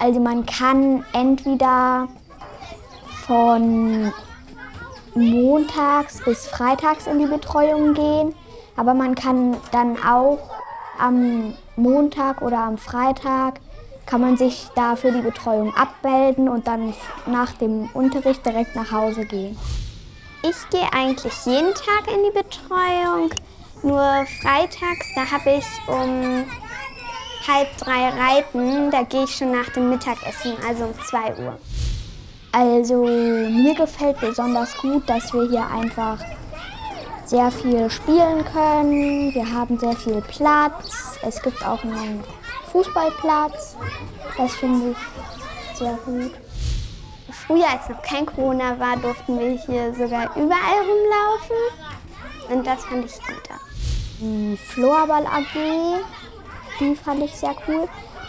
Also man kann entweder von montags bis freitags in die Betreuung gehen, aber man kann dann auch am Montag oder am Freitag kann man sich da für die Betreuung abmelden und dann nach dem Unterricht direkt nach Hause gehen. Ich gehe eigentlich jeden Tag in die Betreuung, nur freitags, da habe ich um halb drei Reiten, da gehe ich schon nach dem Mittagessen, also um zwei Uhr. Also mir gefällt besonders gut, dass wir hier einfach sehr viel spielen können. Wir haben sehr viel Platz. Es gibt auch einen Fußballplatz. Das finde ich sehr gut. Früher, als noch kein Corona war, durften wir hier sogar überall rumlaufen. Und das fand ich gut. Die Floorball AG, die fand ich sehr cool.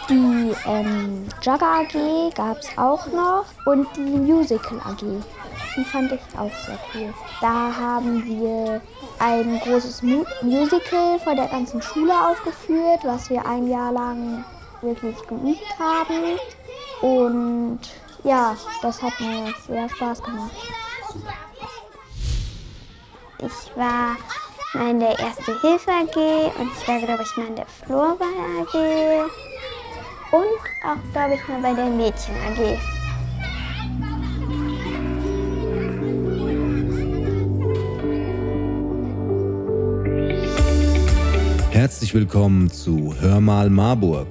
Die ähm, Jagger AG gab es auch noch und die Musical AG. Die fand ich auch sehr cool. Da haben wir ein großes Mu Musical vor der ganzen Schule aufgeführt, was wir ein Jahr lang wirklich geübt haben. Und ja, das hat mir sehr Spaß gemacht. Ich war in der Erste Hilfe AG und ich war, glaube ich, mal in der Florball AG und auch, glaube ich, mal bei der Mädchen AG. Herzlich willkommen zu Hör mal Marburg,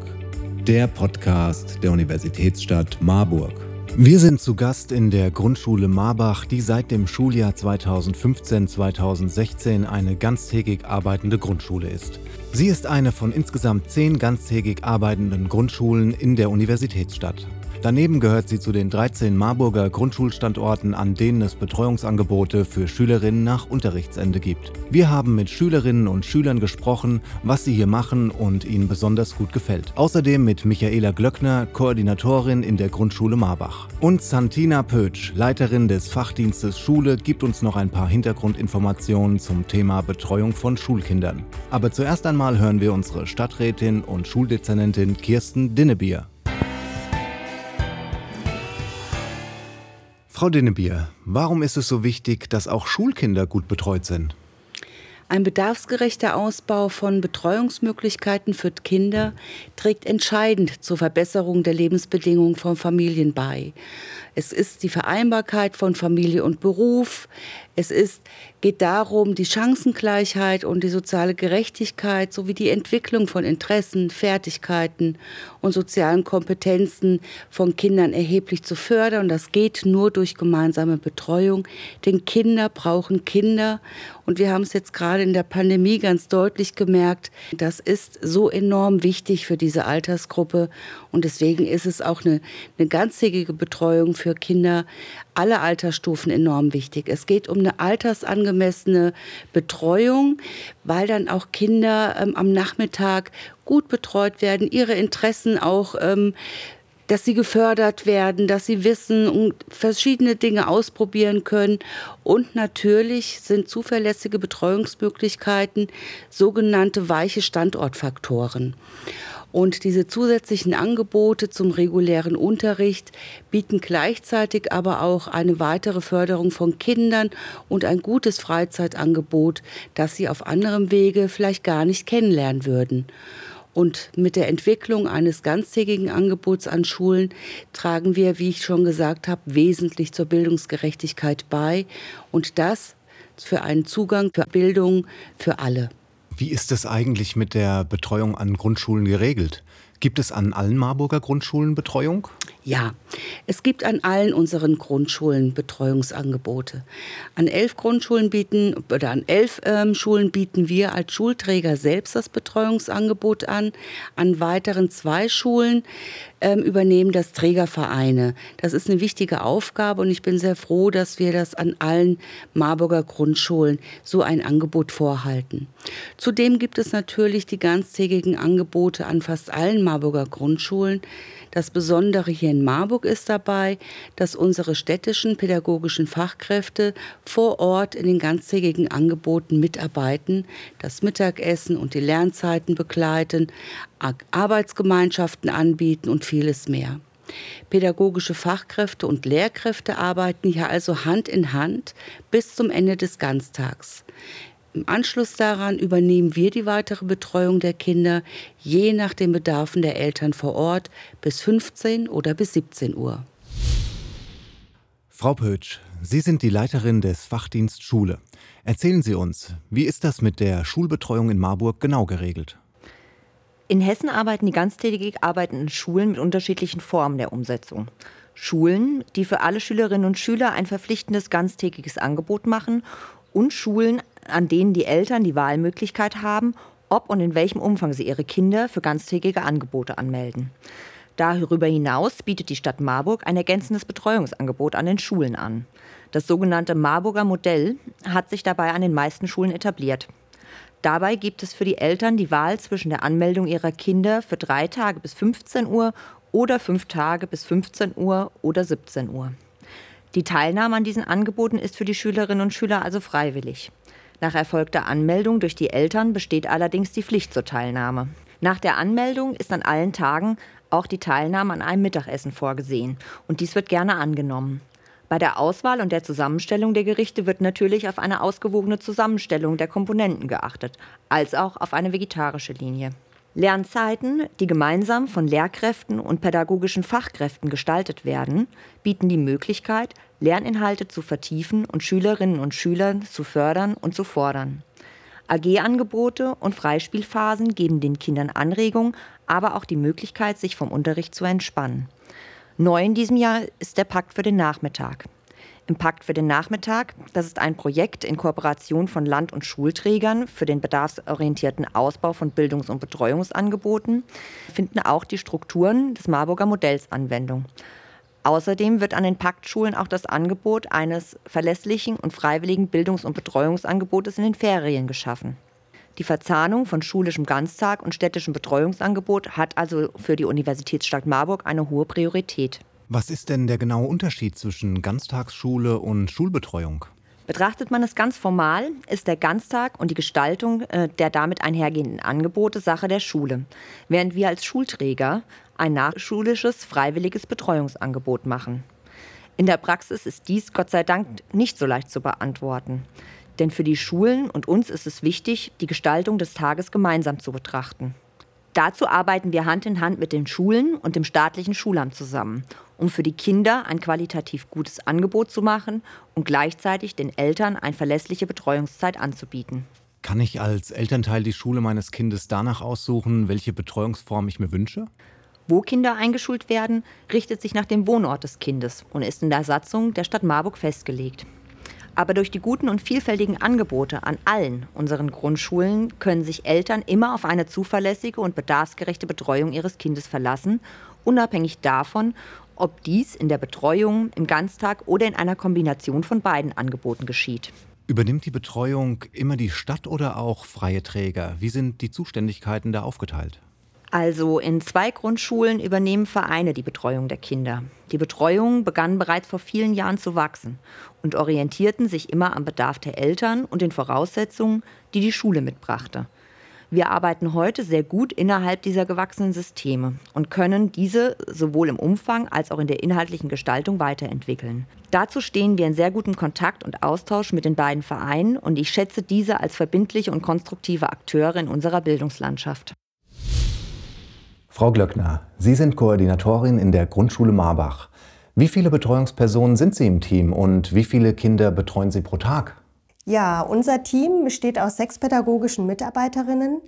der Podcast der Universitätsstadt Marburg. Wir sind zu Gast in der Grundschule Marbach, die seit dem Schuljahr 2015-2016 eine ganztägig arbeitende Grundschule ist. Sie ist eine von insgesamt zehn ganztägig arbeitenden Grundschulen in der Universitätsstadt. Daneben gehört sie zu den 13 Marburger Grundschulstandorten, an denen es Betreuungsangebote für Schülerinnen nach Unterrichtsende gibt. Wir haben mit Schülerinnen und Schülern gesprochen, was sie hier machen und ihnen besonders gut gefällt. Außerdem mit Michaela Glöckner, Koordinatorin in der Grundschule Marbach. Und Santina Pötsch, Leiterin des Fachdienstes Schule, gibt uns noch ein paar Hintergrundinformationen zum Thema Betreuung von Schulkindern. Aber zuerst einmal hören wir unsere Stadträtin und Schuldezernentin Kirsten Dinnebier. Frau Dinnebier, warum ist es so wichtig, dass auch Schulkinder gut betreut sind? Ein bedarfsgerechter Ausbau von Betreuungsmöglichkeiten für Kinder trägt entscheidend zur Verbesserung der Lebensbedingungen von Familien bei. Es ist die Vereinbarkeit von Familie und Beruf. Es ist, geht darum, die Chancengleichheit und die soziale Gerechtigkeit sowie die Entwicklung von Interessen, Fertigkeiten und sozialen Kompetenzen von Kindern erheblich zu fördern. Und das geht nur durch gemeinsame Betreuung. Denn Kinder brauchen Kinder. Und wir haben es jetzt gerade in der Pandemie ganz deutlich gemerkt. Das ist so enorm wichtig für diese Altersgruppe. Und deswegen ist es auch eine, eine ganztägige Betreuung für Kinder aller Altersstufen enorm wichtig. Es geht um eine altersangemessene Betreuung, weil dann auch Kinder ähm, am Nachmittag gut betreut werden, ihre Interessen auch ähm, dass sie gefördert werden, dass sie wissen und verschiedene Dinge ausprobieren können. Und natürlich sind zuverlässige Betreuungsmöglichkeiten sogenannte weiche Standortfaktoren. Und diese zusätzlichen Angebote zum regulären Unterricht bieten gleichzeitig aber auch eine weitere Förderung von Kindern und ein gutes Freizeitangebot, das sie auf anderem Wege vielleicht gar nicht kennenlernen würden. Und mit der Entwicklung eines ganztägigen Angebots an Schulen tragen wir, wie ich schon gesagt habe, wesentlich zur Bildungsgerechtigkeit bei und das für einen Zugang für Bildung für alle. Wie ist es eigentlich mit der Betreuung an Grundschulen geregelt? Gibt es an allen Marburger Grundschulen Betreuung? Ja, es gibt an allen unseren Grundschulen Betreuungsangebote. An elf Grundschulen bieten oder an elf ähm, Schulen bieten wir als Schulträger selbst das Betreuungsangebot an. An weiteren zwei Schulen ähm, übernehmen das Trägervereine. Das ist eine wichtige Aufgabe und ich bin sehr froh, dass wir das an allen Marburger Grundschulen so ein Angebot vorhalten. Zudem gibt es natürlich die ganztägigen Angebote an fast allen Marburger Grundschulen. Das Besondere hier in Marburg ist dabei, dass unsere städtischen pädagogischen Fachkräfte vor Ort in den ganztägigen Angeboten mitarbeiten, das Mittagessen und die Lernzeiten begleiten, Arbeitsgemeinschaften anbieten und vieles mehr. Pädagogische Fachkräfte und Lehrkräfte arbeiten hier also Hand in Hand bis zum Ende des Ganztags. Im Anschluss daran übernehmen wir die weitere Betreuung der Kinder je nach den Bedarfen der Eltern vor Ort bis 15 oder bis 17 Uhr. Frau Pötsch, Sie sind die Leiterin des Fachdienst Schule. Erzählen Sie uns, wie ist das mit der Schulbetreuung in Marburg genau geregelt? In Hessen arbeiten die ganztägig arbeitenden Schulen mit unterschiedlichen Formen der Umsetzung. Schulen, die für alle Schülerinnen und Schüler ein verpflichtendes ganztägiges Angebot machen und Schulen, an denen die Eltern die Wahlmöglichkeit haben, ob und in welchem Umfang sie ihre Kinder für ganztägige Angebote anmelden. Darüber hinaus bietet die Stadt Marburg ein ergänzendes Betreuungsangebot an den Schulen an. Das sogenannte Marburger Modell hat sich dabei an den meisten Schulen etabliert. Dabei gibt es für die Eltern die Wahl zwischen der Anmeldung ihrer Kinder für drei Tage bis 15 Uhr oder fünf Tage bis 15 Uhr oder 17 Uhr. Die Teilnahme an diesen Angeboten ist für die Schülerinnen und Schüler also freiwillig. Nach erfolgter Anmeldung durch die Eltern besteht allerdings die Pflicht zur Teilnahme. Nach der Anmeldung ist an allen Tagen auch die Teilnahme an einem Mittagessen vorgesehen und dies wird gerne angenommen. Bei der Auswahl und der Zusammenstellung der Gerichte wird natürlich auf eine ausgewogene Zusammenstellung der Komponenten geachtet, als auch auf eine vegetarische Linie. Lernzeiten, die gemeinsam von Lehrkräften und pädagogischen Fachkräften gestaltet werden, bieten die Möglichkeit, Lerninhalte zu vertiefen und Schülerinnen und Schüler zu fördern und zu fordern. AG-Angebote und Freispielphasen geben den Kindern Anregungen, aber auch die Möglichkeit, sich vom Unterricht zu entspannen. Neu in diesem Jahr ist der Pakt für den Nachmittag. Im Pakt für den Nachmittag, das ist ein Projekt in Kooperation von Land- und Schulträgern für den bedarfsorientierten Ausbau von Bildungs- und Betreuungsangeboten, finden auch die Strukturen des Marburger Modells Anwendung. Außerdem wird an den Paktschulen auch das Angebot eines verlässlichen und freiwilligen Bildungs- und Betreuungsangebotes in den Ferien geschaffen. Die Verzahnung von schulischem Ganztag und städtischem Betreuungsangebot hat also für die Universitätsstadt Marburg eine hohe Priorität. Was ist denn der genaue Unterschied zwischen Ganztagsschule und Schulbetreuung? Betrachtet man es ganz formal, ist der Ganztag und die Gestaltung äh, der damit einhergehenden Angebote Sache der Schule, während wir als Schulträger ein nachschulisches, freiwilliges Betreuungsangebot machen. In der Praxis ist dies Gott sei Dank nicht so leicht zu beantworten. Denn für die Schulen und uns ist es wichtig, die Gestaltung des Tages gemeinsam zu betrachten. Dazu arbeiten wir Hand in Hand mit den Schulen und dem staatlichen Schulamt zusammen, um für die Kinder ein qualitativ gutes Angebot zu machen und gleichzeitig den Eltern eine verlässliche Betreuungszeit anzubieten. Kann ich als Elternteil die Schule meines Kindes danach aussuchen, welche Betreuungsform ich mir wünsche? Wo Kinder eingeschult werden, richtet sich nach dem Wohnort des Kindes und ist in der Satzung der Stadt Marburg festgelegt. Aber durch die guten und vielfältigen Angebote an allen unseren Grundschulen können sich Eltern immer auf eine zuverlässige und bedarfsgerechte Betreuung ihres Kindes verlassen, unabhängig davon, ob dies in der Betreuung, im Ganztag oder in einer Kombination von beiden Angeboten geschieht. Übernimmt die Betreuung immer die Stadt oder auch freie Träger? Wie sind die Zuständigkeiten da aufgeteilt? Also in zwei Grundschulen übernehmen Vereine die Betreuung der Kinder. Die Betreuungen begannen bereits vor vielen Jahren zu wachsen und orientierten sich immer am Bedarf der Eltern und den Voraussetzungen, die die Schule mitbrachte. Wir arbeiten heute sehr gut innerhalb dieser gewachsenen Systeme und können diese sowohl im Umfang als auch in der inhaltlichen Gestaltung weiterentwickeln. Dazu stehen wir in sehr gutem Kontakt und Austausch mit den beiden Vereinen und ich schätze diese als verbindliche und konstruktive Akteure in unserer Bildungslandschaft. Frau Glöckner, Sie sind Koordinatorin in der Grundschule Marbach. Wie viele Betreuungspersonen sind Sie im Team und wie viele Kinder betreuen Sie pro Tag? Ja, unser Team besteht aus sechs pädagogischen Mitarbeiterinnen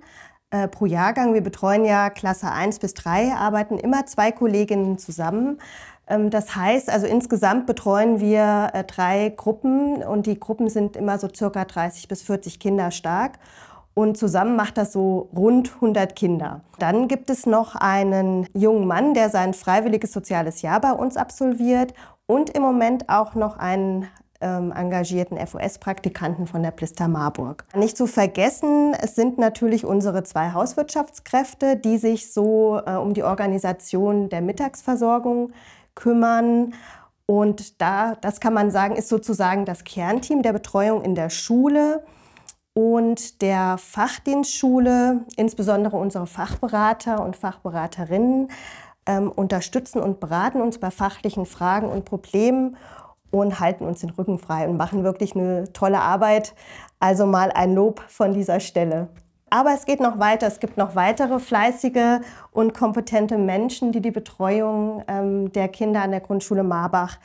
äh, pro Jahrgang. Wir betreuen ja Klasse 1 bis 3, arbeiten immer zwei Kolleginnen zusammen. Ähm, das heißt, also insgesamt betreuen wir äh, drei Gruppen und die Gruppen sind immer so circa 30 bis 40 Kinder stark. Und zusammen macht das so rund 100 Kinder. Dann gibt es noch einen jungen Mann, der sein freiwilliges soziales Jahr bei uns absolviert und im Moment auch noch einen ähm, engagierten FOS-Praktikanten von der Plister Marburg. Nicht zu vergessen, es sind natürlich unsere zwei Hauswirtschaftskräfte, die sich so äh, um die Organisation der Mittagsversorgung kümmern. Und da, das kann man sagen, ist sozusagen das Kernteam der Betreuung in der Schule und der Fachdienstschule, insbesondere unsere Fachberater und Fachberaterinnen, ähm, unterstützen und beraten uns bei fachlichen Fragen und Problemen und halten uns den Rücken frei und machen wirklich eine tolle Arbeit. Also mal ein Lob von dieser Stelle. Aber es geht noch weiter. Es gibt noch weitere fleißige und kompetente Menschen, die die Betreuung ähm, der Kinder an der Grundschule Marbach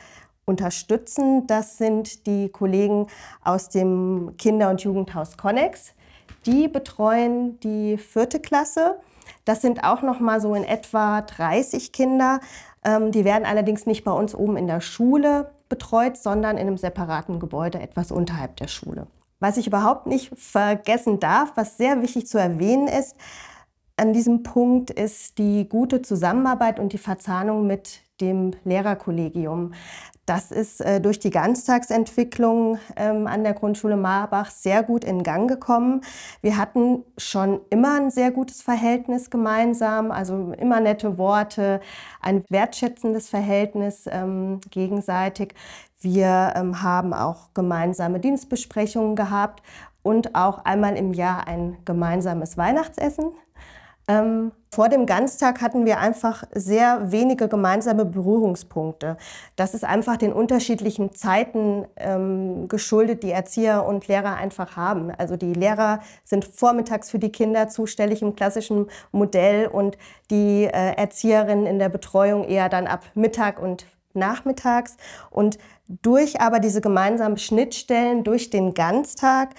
unterstützen. Das sind die Kollegen aus dem Kinder- und Jugendhaus Connex. Die betreuen die vierte Klasse. Das sind auch noch mal so in etwa 30 Kinder. Ähm, die werden allerdings nicht bei uns oben in der Schule betreut, sondern in einem separaten Gebäude etwas unterhalb der Schule. Was ich überhaupt nicht vergessen darf, was sehr wichtig zu erwähnen ist, an diesem Punkt ist die gute Zusammenarbeit und die Verzahnung mit dem Lehrerkollegium. Das ist äh, durch die Ganztagsentwicklung ähm, an der Grundschule Marbach sehr gut in Gang gekommen. Wir hatten schon immer ein sehr gutes Verhältnis gemeinsam, also immer nette Worte, ein wertschätzendes Verhältnis ähm, gegenseitig. Wir ähm, haben auch gemeinsame Dienstbesprechungen gehabt und auch einmal im Jahr ein gemeinsames Weihnachtsessen. Ähm, vor dem Ganztag hatten wir einfach sehr wenige gemeinsame Berührungspunkte. Das ist einfach den unterschiedlichen Zeiten ähm, geschuldet, die Erzieher und Lehrer einfach haben. Also die Lehrer sind vormittags für die Kinder zuständig im klassischen Modell und die äh, Erzieherinnen in der Betreuung eher dann ab Mittag und nachmittags. Und durch aber diese gemeinsamen Schnittstellen, durch den Ganztag,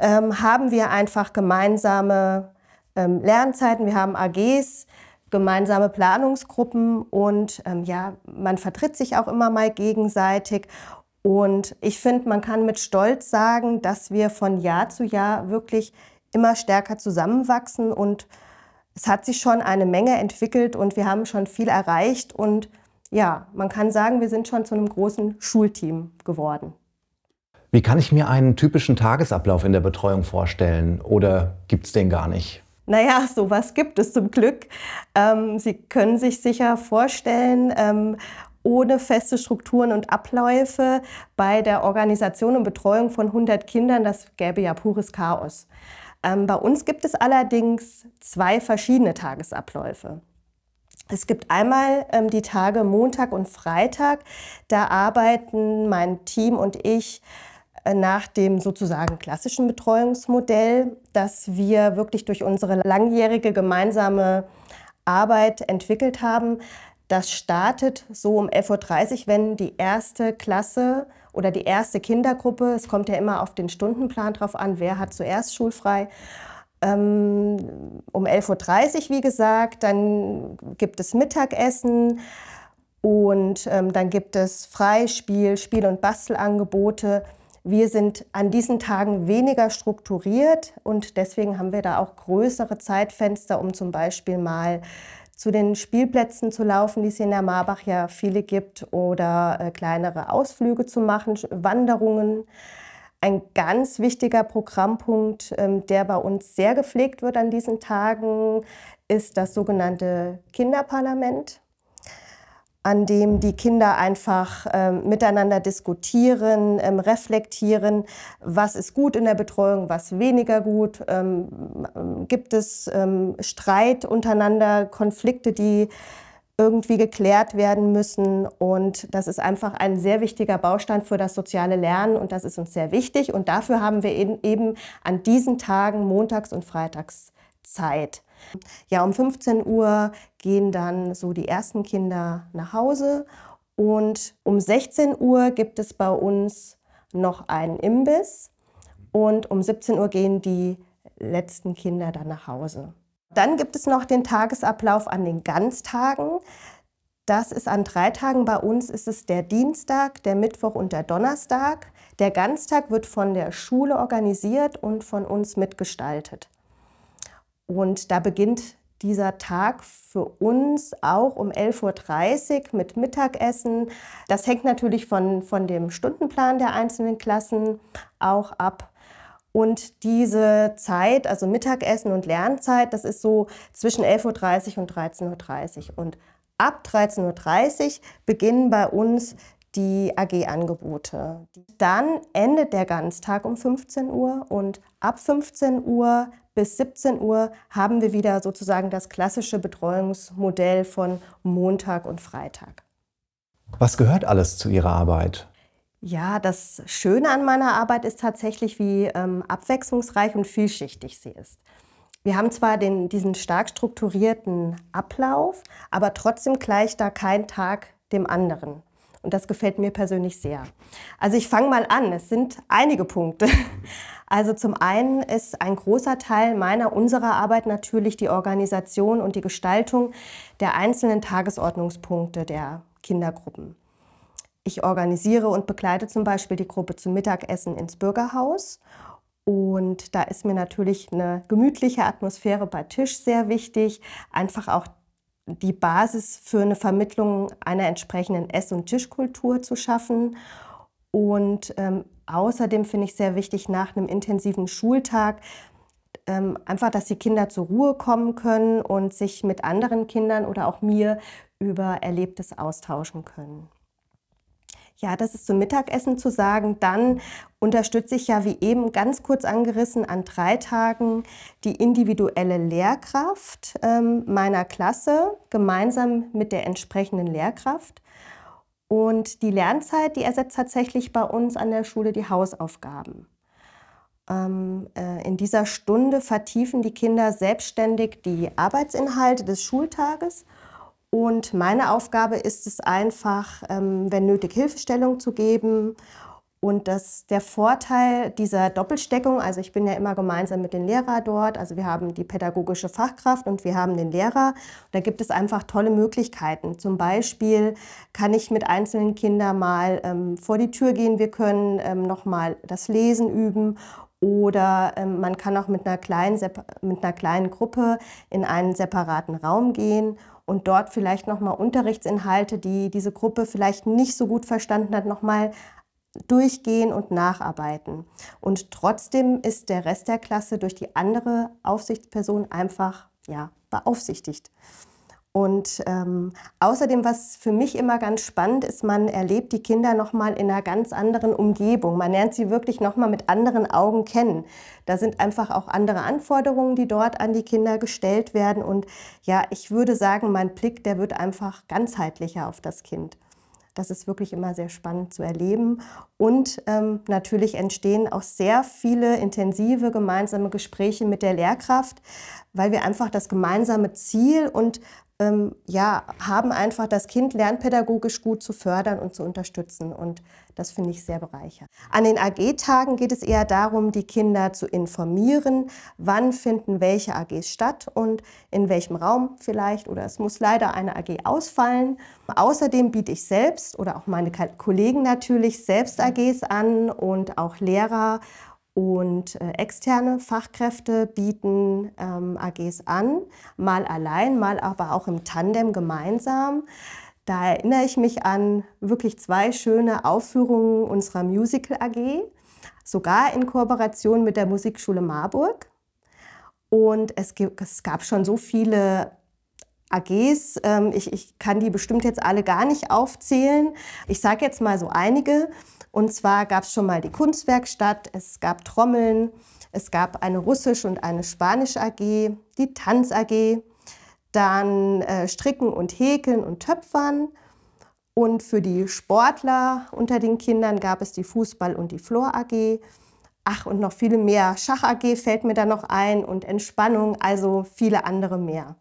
ähm, haben wir einfach gemeinsame ähm, Lernzeiten, wir haben AGs, gemeinsame Planungsgruppen und ähm, ja, man vertritt sich auch immer mal gegenseitig. Und ich finde, man kann mit Stolz sagen, dass wir von Jahr zu Jahr wirklich immer stärker zusammenwachsen und es hat sich schon eine Menge entwickelt und wir haben schon viel erreicht und ja, man kann sagen, wir sind schon zu einem großen Schulteam geworden. Wie kann ich mir einen typischen Tagesablauf in der Betreuung vorstellen oder gibt es den gar nicht? Naja, sowas gibt es zum Glück. Ähm, Sie können sich sicher vorstellen, ähm, ohne feste Strukturen und Abläufe bei der Organisation und Betreuung von 100 Kindern, das gäbe ja pures Chaos. Ähm, bei uns gibt es allerdings zwei verschiedene Tagesabläufe. Es gibt einmal ähm, die Tage Montag und Freitag. Da arbeiten mein Team und ich nach dem sozusagen klassischen Betreuungsmodell, das wir wirklich durch unsere langjährige gemeinsame Arbeit entwickelt haben. Das startet so um 11.30 Uhr, wenn die erste Klasse oder die erste Kindergruppe, es kommt ja immer auf den Stundenplan drauf an, wer hat zuerst schulfrei, ähm, um 11.30 Uhr, wie gesagt. Dann gibt es Mittagessen und ähm, dann gibt es Freispiel, Spiel- und Bastelangebote. Wir sind an diesen Tagen weniger strukturiert und deswegen haben wir da auch größere Zeitfenster, um zum Beispiel mal zu den Spielplätzen zu laufen, die es in der Marbach ja viele gibt, oder äh, kleinere Ausflüge zu machen, Wanderungen. Ein ganz wichtiger Programmpunkt, ähm, der bei uns sehr gepflegt wird an diesen Tagen, ist das sogenannte Kinderparlament, an dem die Kinder einfach ähm, miteinander diskutieren, ähm, reflektieren, was ist gut in der Betreuung, was weniger gut, gibt es Streit untereinander, Konflikte, die irgendwie geklärt werden müssen. Und das ist einfach ein sehr wichtiger Baustein für das soziale Lernen und das ist uns sehr wichtig. Und dafür haben wir eben an diesen Tagen montags und freitags Zeit. Ja, um 15 Uhr gehen dann so die ersten Kinder nach Hause und um 16 Uhr gibt es bei uns noch einen Imbiss und um 17 Uhr gehen die letzten Kinder dann nach Hause. Dann gibt es noch den Tagesablauf an den Ganztagen. Das ist an drei Tagen bei uns ist es der Dienstag, der Mittwoch und der Donnerstag. Der Ganztag wird von der Schule organisiert und von uns mitgestaltet. Und da beginnt dieser Tag für uns auch um 11.30 Uhr mit Mittagessen. Das hängt natürlich von, von dem Stundenplan der einzelnen Klassen auch ab. Und diese Zeit, also Mittagessen und Lernzeit, das ist so zwischen 11.30 Uhr und 13.30 Uhr. Und ab 13.30 Uhr beginnen bei uns die AG-Angebote. Dann endet der Ganztag um 15 Uhr und ab 15 Uhr bis 17 Uhr haben wir wieder sozusagen das klassische Betreuungsmodell von Montag und Freitag. Was gehört alles zu Ihrer Arbeit? Ja, das Schöne an meiner Arbeit ist tatsächlich, wie ähm, abwechslungsreich und vielschichtig sie ist. Wir haben zwar den, diesen stark strukturierten Ablauf, aber trotzdem gleicht da kein Tag dem anderen. Und das gefällt mir persönlich sehr. Also ich fange mal an. Es sind einige Punkte. Also zum einen ist ein großer Teil meiner, unserer Arbeit natürlich die Organisation und die Gestaltung der einzelnen Tagesordnungspunkte der Kindergruppen. Ich organisiere und begleite zum Beispiel die Gruppe zum Mittagessen ins Bürgerhaus. Und da ist mir natürlich eine gemütliche Atmosphäre bei Tisch sehr wichtig. Einfach auch die Basis für eine Vermittlung einer entsprechenden Ess- und Tischkultur zu schaffen. Und ähm, außerdem finde ich sehr wichtig, nach einem intensiven Schultag ähm, einfach, dass die Kinder zur Ruhe kommen können und sich mit anderen Kindern oder auch mir über Erlebtes austauschen können. Ja, das ist zum Mittagessen zu sagen. Dann unterstütze ich ja, wie eben ganz kurz angerissen, an drei Tagen die individuelle Lehrkraft ähm, meiner Klasse gemeinsam mit der entsprechenden Lehrkraft. Und die Lernzeit, die ersetzt tatsächlich bei uns an der Schule die Hausaufgaben. Ähm, äh, in dieser Stunde vertiefen die Kinder selbstständig die Arbeitsinhalte des Schultages und meine Aufgabe ist es einfach, ähm, wenn nötig, Hilfestellung zu geben. Und das, der Vorteil dieser Doppelsteckung, also ich bin ja immer gemeinsam mit den Lehrern dort, also wir haben die pädagogische Fachkraft und wir haben den Lehrer. Da gibt es einfach tolle Möglichkeiten. Zum Beispiel kann ich mit einzelnen Kindern mal ähm, vor die Tür gehen, wir können ähm, nochmal das Lesen üben oder ähm, man kann auch mit einer, kleinen, mit einer kleinen Gruppe in einen separaten Raum gehen und dort vielleicht nochmal Unterrichtsinhalte, die diese Gruppe vielleicht nicht so gut verstanden hat, nochmal durchgehen und nacharbeiten. Und trotzdem ist der Rest der Klasse durch die andere Aufsichtsperson einfach ja, beaufsichtigt. Und ähm, außerdem, was für mich immer ganz spannend ist, man erlebt die Kinder nochmal in einer ganz anderen Umgebung. Man lernt sie wirklich nochmal mit anderen Augen kennen. Da sind einfach auch andere Anforderungen, die dort an die Kinder gestellt werden. Und ja, ich würde sagen, mein Blick, der wird einfach ganzheitlicher auf das Kind. Das ist wirklich immer sehr spannend zu erleben. Und ähm, natürlich entstehen auch sehr viele intensive gemeinsame Gespräche mit der Lehrkraft, weil wir einfach das gemeinsame Ziel und ähm, ja, haben einfach das Kind lernpädagogisch gut zu fördern und zu unterstützen. Und das finde ich sehr bereichernd. An den AG-Tagen geht es eher darum, die Kinder zu informieren, wann finden welche AGs statt und in welchem Raum vielleicht. Oder es muss leider eine AG ausfallen. Außerdem biete ich selbst oder auch meine Kollegen natürlich selbst AGs an und auch Lehrer und äh, externe Fachkräfte bieten ähm, AGs an, mal allein, mal aber auch im Tandem gemeinsam. Da erinnere ich mich an wirklich zwei schöne Aufführungen unserer Musical AG, sogar in Kooperation mit der Musikschule Marburg. Und es, es gab schon so viele AGs. Ähm, ich, ich kann die bestimmt jetzt alle gar nicht aufzählen. Ich sage jetzt mal so einige. Und zwar gab es schon mal die Kunstwerkstatt, es gab Trommeln, es gab eine Russisch- und eine Spanisch AG, die Tanz AG, dann äh, Stricken und Häkeln und Töpfern. Und für die Sportler unter den Kindern gab es die Fußball- und die Flor AG. Ach, und noch viele mehr. Schach AG fällt mir da noch ein und Entspannung, also viele andere mehr.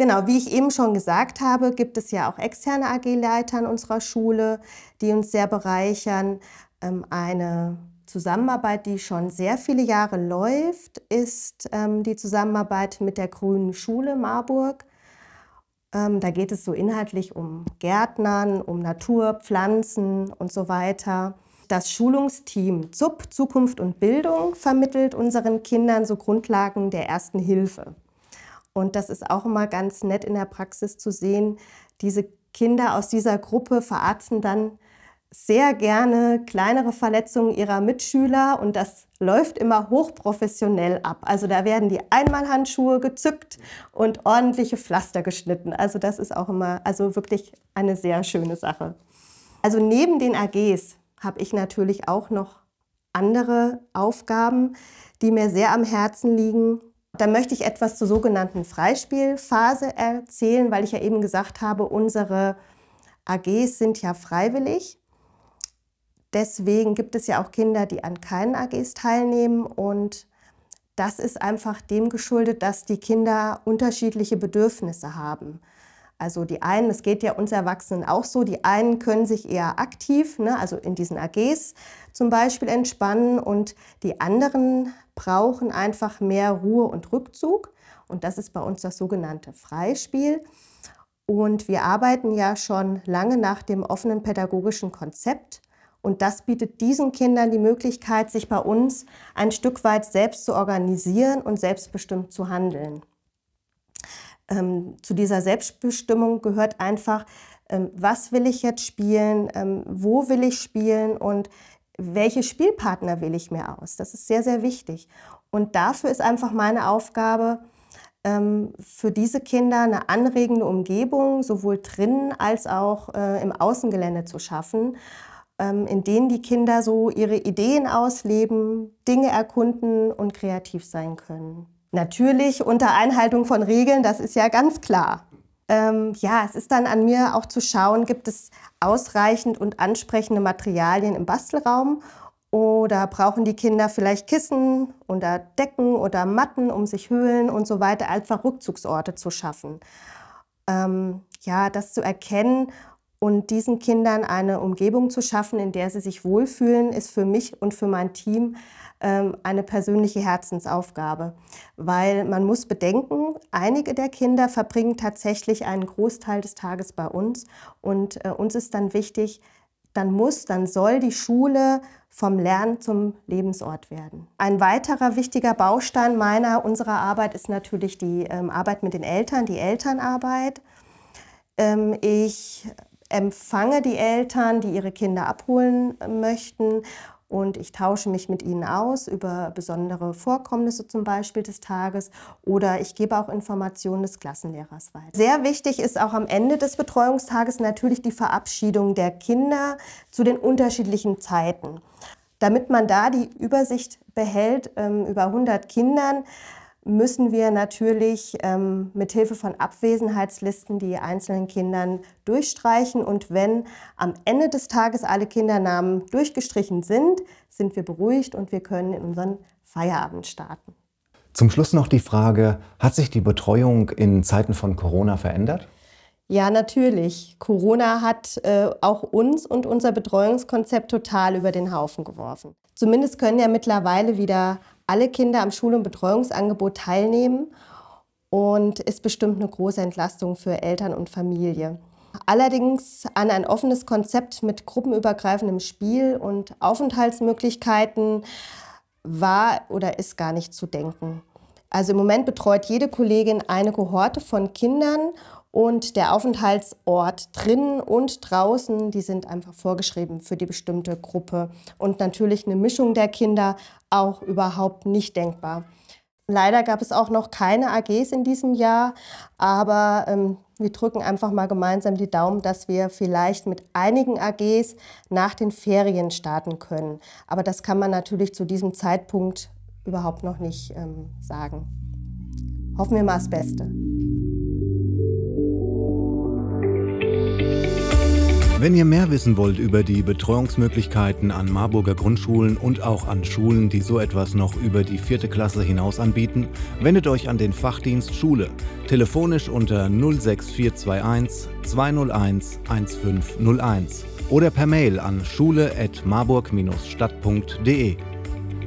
Genau, wie ich eben schon gesagt habe, gibt es ja auch externe AG-Leiter an unserer Schule, die uns sehr bereichern. Ähm, eine Zusammenarbeit, die schon sehr viele Jahre läuft, ist ähm, die Zusammenarbeit mit der Grünen Schule Marburg. Ähm, da geht es so inhaltlich um Gärtnern, um Natur, Pflanzen und so weiter. Das Schulungsteam ZUP, Zukunft und Bildung, vermittelt unseren Kindern so Grundlagen der ersten Hilfe. Und das ist auch immer ganz nett in der Praxis zu sehen. Diese Kinder aus dieser Gruppe verarzten dann sehr gerne kleinere Verletzungen ihrer Mitschüler und das läuft immer hochprofessionell ab. Also da werden die Einmalhandschuhe gezückt und ordentliche Pflaster geschnitten. Also das ist auch immer, also wirklich eine sehr schöne Sache. Also neben den AGs habe ich natürlich auch noch andere Aufgaben, die mir sehr am Herzen liegen. Dann möchte ich etwas zur sogenannten Freispielphase erzählen, weil ich ja eben gesagt habe, unsere AGs sind ja freiwillig. Deswegen gibt es ja auch Kinder, die an keinen AGs teilnehmen und das ist einfach dem geschuldet, dass die Kinder unterschiedliche Bedürfnisse haben. Also die einen, es geht ja uns Erwachsenen auch so, die einen können sich eher aktiv, ne, also in diesen AGs zum Beispiel entspannen und die anderen brauchen einfach mehr Ruhe und Rückzug. Und das ist bei uns das sogenannte Freispiel. Und wir arbeiten ja schon lange nach dem offenen pädagogischen Konzept. Und das bietet diesen Kindern die Möglichkeit, sich bei uns ein Stück weit selbst zu organisieren und selbstbestimmt zu handeln. Ähm, zu dieser Selbstbestimmung gehört einfach, ähm, was will ich jetzt spielen, ähm, wo will ich spielen und welche Spielpartner wähle ich mir aus. Das ist sehr, sehr wichtig. Und dafür ist einfach meine Aufgabe, ähm, für diese Kinder eine anregende Umgebung sowohl drinnen als auch äh, im Außengelände zu schaffen, ähm, in denen die Kinder so ihre Ideen ausleben, Dinge erkunden und kreativ sein können. Natürlich unter Einhaltung von Regeln, das ist ja ganz klar. Ähm, ja, es ist dann an mir auch zu schauen, gibt es ausreichend und ansprechende Materialien im Bastelraum oder brauchen die Kinder vielleicht Kissen oder Decken oder Matten, um sich Höhlen und so weiter, einfach Rückzugsorte zu schaffen. Ähm, ja, das zu erkennen und diesen Kindern eine Umgebung zu schaffen, in der sie sich wohlfühlen, ist für mich und für mein Team ähm, eine persönliche Herzensaufgabe, weil man muss bedenken, einige der Kinder verbringen tatsächlich einen Großteil des Tages bei uns und äh, uns ist dann wichtig, dann muss, dann soll die Schule vom Lernen zum Lebensort werden. Ein weiterer wichtiger Baustein meiner, unserer Arbeit ist natürlich die ähm, Arbeit mit den Eltern, die Elternarbeit. Ähm, ich empfange die Eltern, die ihre Kinder abholen möchten und ich tausche mich mit ihnen aus über besondere Vorkommnisse zum Beispiel des Tages oder ich gebe auch Informationen des Klassenlehrers weiter. Sehr wichtig ist auch am Ende des Betreuungstages natürlich die Verabschiedung der Kinder zu den unterschiedlichen Zeiten. Damit man da die Übersicht behält ähm, über 100 Kindern, müssen wir natürlich ähm, mit Hilfe von Abwesenheitslisten die einzelnen Kindern durchstreichen. Und wenn am Ende des Tages alle Kindernamen durchgestrichen sind, sind wir beruhigt und wir können in unseren Feierabend starten. Zum Schluss noch die Frage, hat sich die Betreuung in Zeiten von Corona verändert? Ja, natürlich. Corona hat äh, auch uns und unser Betreuungskonzept total über den Haufen geworfen. Zumindest können ja mittlerweile wieder alle Kinder am Schul- und Betreuungsangebot teilnehmen und ist bestimmt eine große Entlastung für Eltern und Familie. Allerdings an ein offenes Konzept mit gruppenübergreifendem Spiel und Aufenthaltsmöglichkeiten war oder ist gar nicht zu denken. Also im Moment betreut jede Kollegin eine Kohorte von Kindern und der Aufenthaltsort drinnen und draußen, die sind einfach vorgeschrieben für die bestimmte Gruppe. Und natürlich eine Mischung der Kinder auch überhaupt nicht denkbar. Leider gab es auch noch keine AGs in diesem Jahr, aber ähm, wir drücken einfach mal gemeinsam die Daumen, dass wir vielleicht mit einigen AGs nach den Ferien starten können. Aber das kann man natürlich zu diesem Zeitpunkt überhaupt noch nicht ähm, sagen. Hoffen wir mal das Beste. Wenn ihr mehr wissen wollt über die Betreuungsmöglichkeiten an Marburger Grundschulen und auch an Schulen, die so etwas noch über die vierte Klasse hinaus anbieten, wendet euch an den Fachdienst Schule, telefonisch unter 06421 201 1501 oder per Mail an schule.marburg-stadt.de.